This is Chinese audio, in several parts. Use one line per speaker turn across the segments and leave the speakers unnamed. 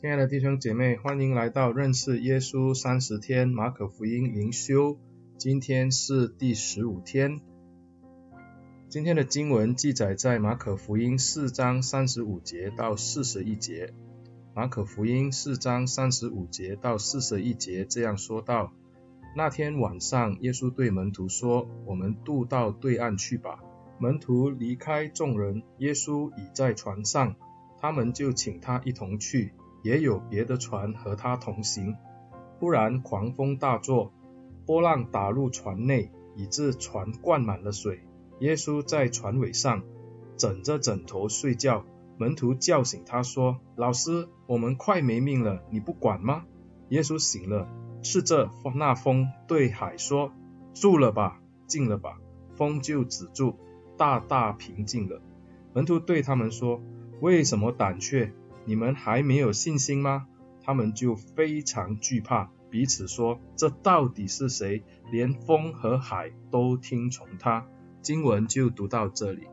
亲爱的弟兄姐妹，欢迎来到认识耶稣三十天马可福音灵修。今天是第十五天。今天的经文记载在马可福音四章三十五节到四十一节。马可福音四章三十五节到四十一节这样说道：那天晚上，耶稣对门徒说：“我们渡到对岸去吧。”门徒离开众人，耶稣已在船上，他们就请他一同去。也有别的船和他同行。忽然狂风大作，波浪打入船内，以致船灌满了水。耶稣在船尾上枕着枕头睡觉。门徒叫醒他说：“老师，我们快没命了，你不管吗？”耶稣醒了，斥责那风，对海说：“住了吧，静了吧。”风就止住，大大平静了。门徒对他们说：“为什么胆怯？”你们还没有信心吗？他们就非常惧怕，彼此说：“这到底是谁？连风和海都听从他。”经文就读到这里。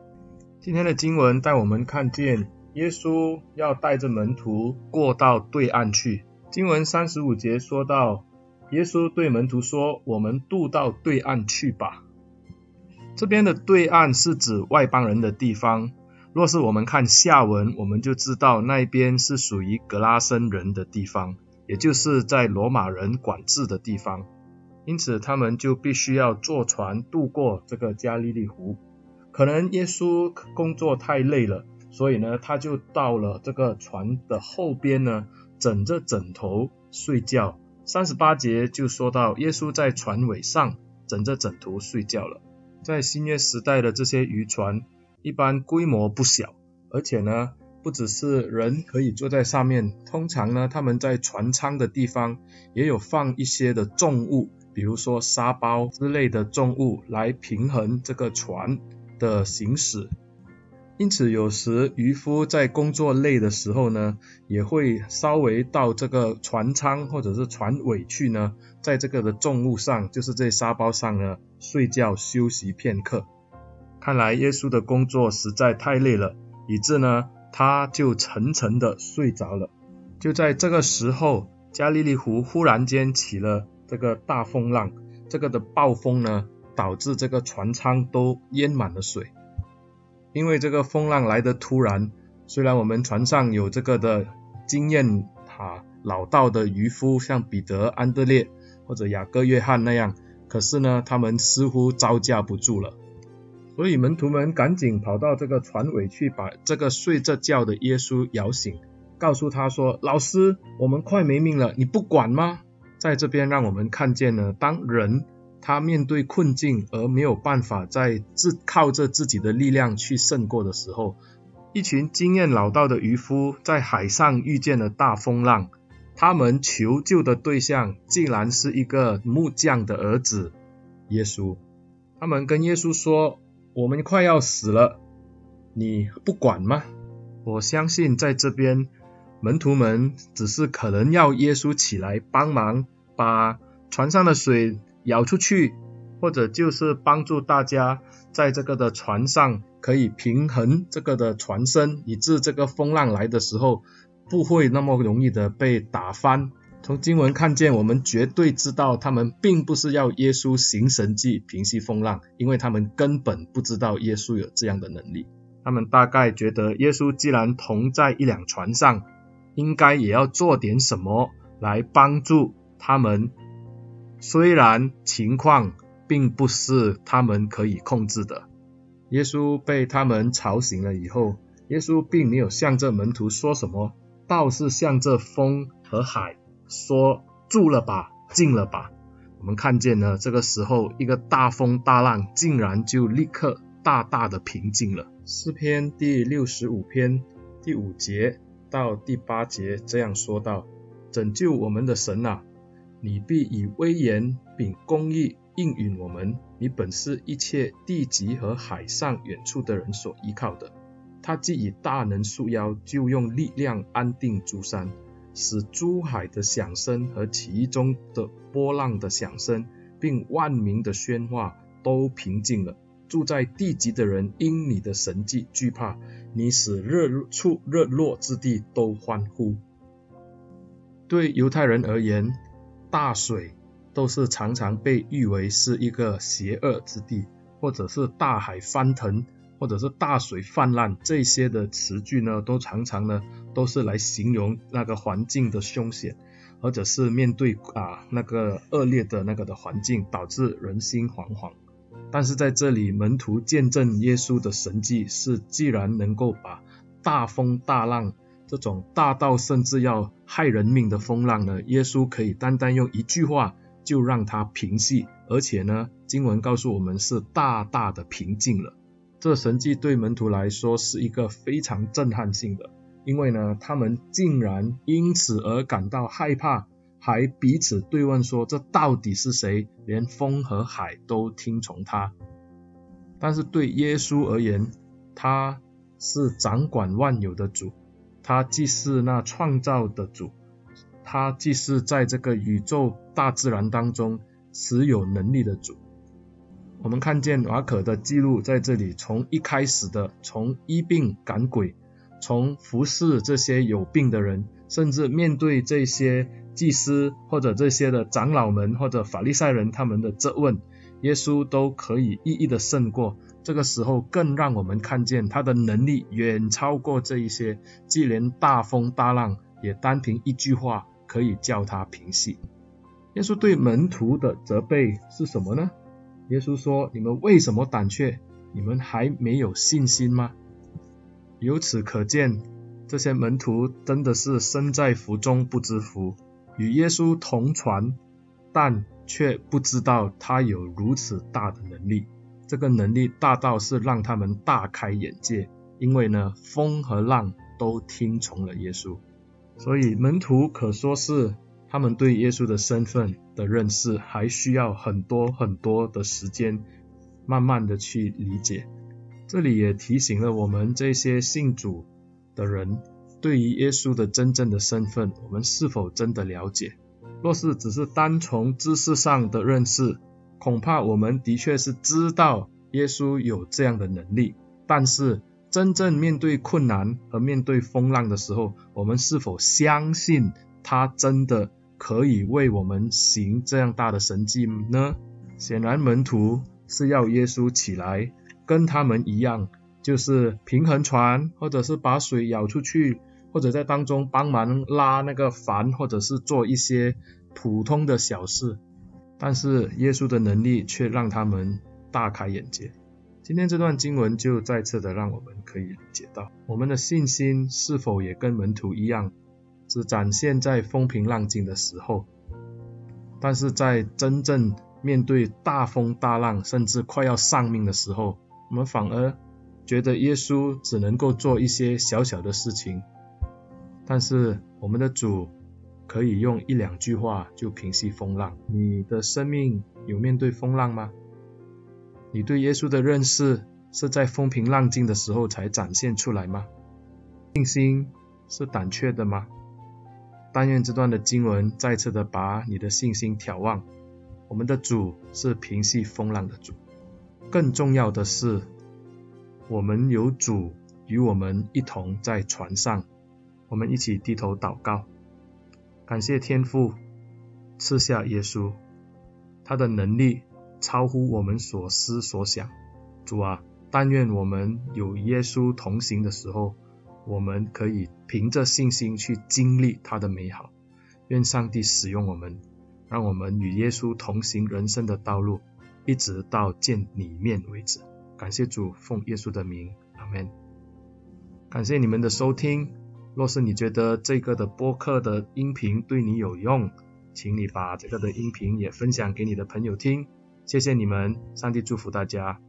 今天的经文带我们看见耶稣要带着门徒过到对岸去。经文三十五节说到，耶稣对门徒说：“我们渡到对岸去吧。”这边的对岸是指外邦人的地方。若是我们看下文，我们就知道那边是属于格拉森人的地方，也就是在罗马人管制的地方。因此，他们就必须要坐船渡过这个加利利湖。可能耶稣工作太累了，所以呢，他就到了这个船的后边呢，枕着枕头睡觉。三十八节就说到，耶稣在船尾上枕着枕头睡觉了。在新约时代的这些渔船，一般规模不小，而且呢，不只是人可以坐在上面，通常呢，他们在船舱的地方也有放一些的重物，比如说沙包之类的重物来平衡这个船的行驶。因此，有时渔夫在工作累的时候呢，也会稍微到这个船舱或者是船尾去呢，在这个的重物上，就是这沙包上呢，睡觉休息片刻。看来耶稣的工作实在太累了，以致呢，他就沉沉的睡着了。就在这个时候，加利利湖忽然间起了这个大风浪，这个的暴风呢，导致这个船舱都淹满了水。因为这个风浪来得突然，虽然我们船上有这个的经验哈老道的渔夫，像彼得、安德烈或者雅各、约翰那样，可是呢，他们似乎招架不住了。所以门徒们赶紧跑到这个船尾去，把这个睡着觉的耶稣摇醒，告诉他说：“老师，我们快没命了，你不管吗？”在这边让我们看见了，当人他面对困境而没有办法在自靠着自己的力量去胜过的时候，一群经验老道的渔夫在海上遇见了大风浪，他们求救的对象竟然是一个木匠的儿子耶稣。他们跟耶稣说。我们快要死了，你不管吗？我相信在这边，门徒们只是可能要耶稣起来帮忙，把船上的水舀出去，或者就是帮助大家在这个的船上可以平衡这个的船身，以致这个风浪来的时候不会那么容易的被打翻。从经文看见，我们绝对知道他们并不是要耶稣行神迹平息风浪，因为他们根本不知道耶稣有这样的能力。他们大概觉得耶稣既然同在一辆船上，应该也要做点什么来帮助他们。虽然情况并不是他们可以控制的。耶稣被他们吵醒了以后，耶稣并没有向着门徒说什么，倒是向着风和海。说住了吧，静了吧。我们看见呢，这个时候一个大风大浪竟然就立刻大大的平静了。诗篇第六十五篇第五节到第八节这样说道：拯救我们的神啊，你必以威严并公义应允我们。你本是一切地极和海上远处的人所依靠的。他既以大能束腰，就用力量安定诸山。使珠海的响声和其中的波浪的响声，并万民的喧哗都平静了。住在地极的人因你的神迹惧怕，你使日出日落之地都欢呼。对犹太人而言，大水都是常常被誉为是一个邪恶之地，或者是大海翻腾，或者是大水泛滥，这些的词句呢，都常常呢都是来形容那个环境的凶险，或者是面对啊那个恶劣的那个的环境，导致人心惶惶。但是在这里，门徒见证耶稣的神迹是，既然能够把大风大浪这种大到甚至要害人命的风浪呢，耶稣可以单单用一句话就让它平息，而且呢，经文告诉我们是大大的平静了。这神迹对门徒来说是一个非常震撼性的，因为呢，他们竟然因此而感到害怕。还彼此对问说：“这到底是谁？连风和海都听从他。”但是对耶稣而言，他是掌管万有的主，他既是那创造的主，他既是在这个宇宙大自然当中持有能力的主。我们看见马可的记录在这里，从一开始的从医病赶鬼，从服侍这些有病的人，甚至面对这些。祭司或者这些的长老们或者法利赛人他们的质问，耶稣都可以一一的胜过。这个时候更让我们看见他的能力远超过这一些，既连大风大浪也单凭一句话可以叫他平息。耶稣对门徒的责备是什么呢？耶稣说：“你们为什么胆怯？你们还没有信心吗？”由此可见，这些门徒真的是身在福中不知福。与耶稣同船，但却不知道他有如此大的能力。这个能力大到是让他们大开眼界，因为呢，风和浪都听从了耶稣。所以门徒可说是他们对耶稣的身份的认识，还需要很多很多的时间，慢慢的去理解。这里也提醒了我们这些信主的人。对于耶稣的真正的身份，我们是否真的了解？若是只是单从知识上的认识，恐怕我们的确是知道耶稣有这样的能力，但是真正面对困难和面对风浪的时候，我们是否相信他真的可以为我们行这样大的神迹呢？显然门徒是要耶稣起来，跟他们一样。就是平衡船，或者是把水舀出去，或者在当中帮忙拉那个帆，或者是做一些普通的小事。但是耶稣的能力却让他们大开眼界。今天这段经文就再次的让我们可以理解到，我们的信心是否也跟门徒一样，只展现在风平浪静的时候，但是在真正面对大风大浪，甚至快要丧命的时候，我们反而。觉得耶稣只能够做一些小小的事情，但是我们的主可以用一两句话就平息风浪。你的生命有面对风浪吗？你对耶稣的认识是在风平浪静的时候才展现出来吗？信心是胆怯的吗？但愿这段的经文再次的把你的信心挑旺。我们的主是平息风浪的主，更重要的是。我们有主与我们一同在船上，我们一起低头祷告，感谢天父赐下耶稣，他的能力超乎我们所思所想。主啊，但愿我们有耶稣同行的时候，我们可以凭着信心去经历他的美好。愿上帝使用我们，让我们与耶稣同行人生的道路，一直到见你面为止。感谢主，奉耶稣的名，阿门。感谢你们的收听。若是你觉得这个的播客的音频对你有用，请你把这个的音频也分享给你的朋友听。谢谢你们，上帝祝福大家。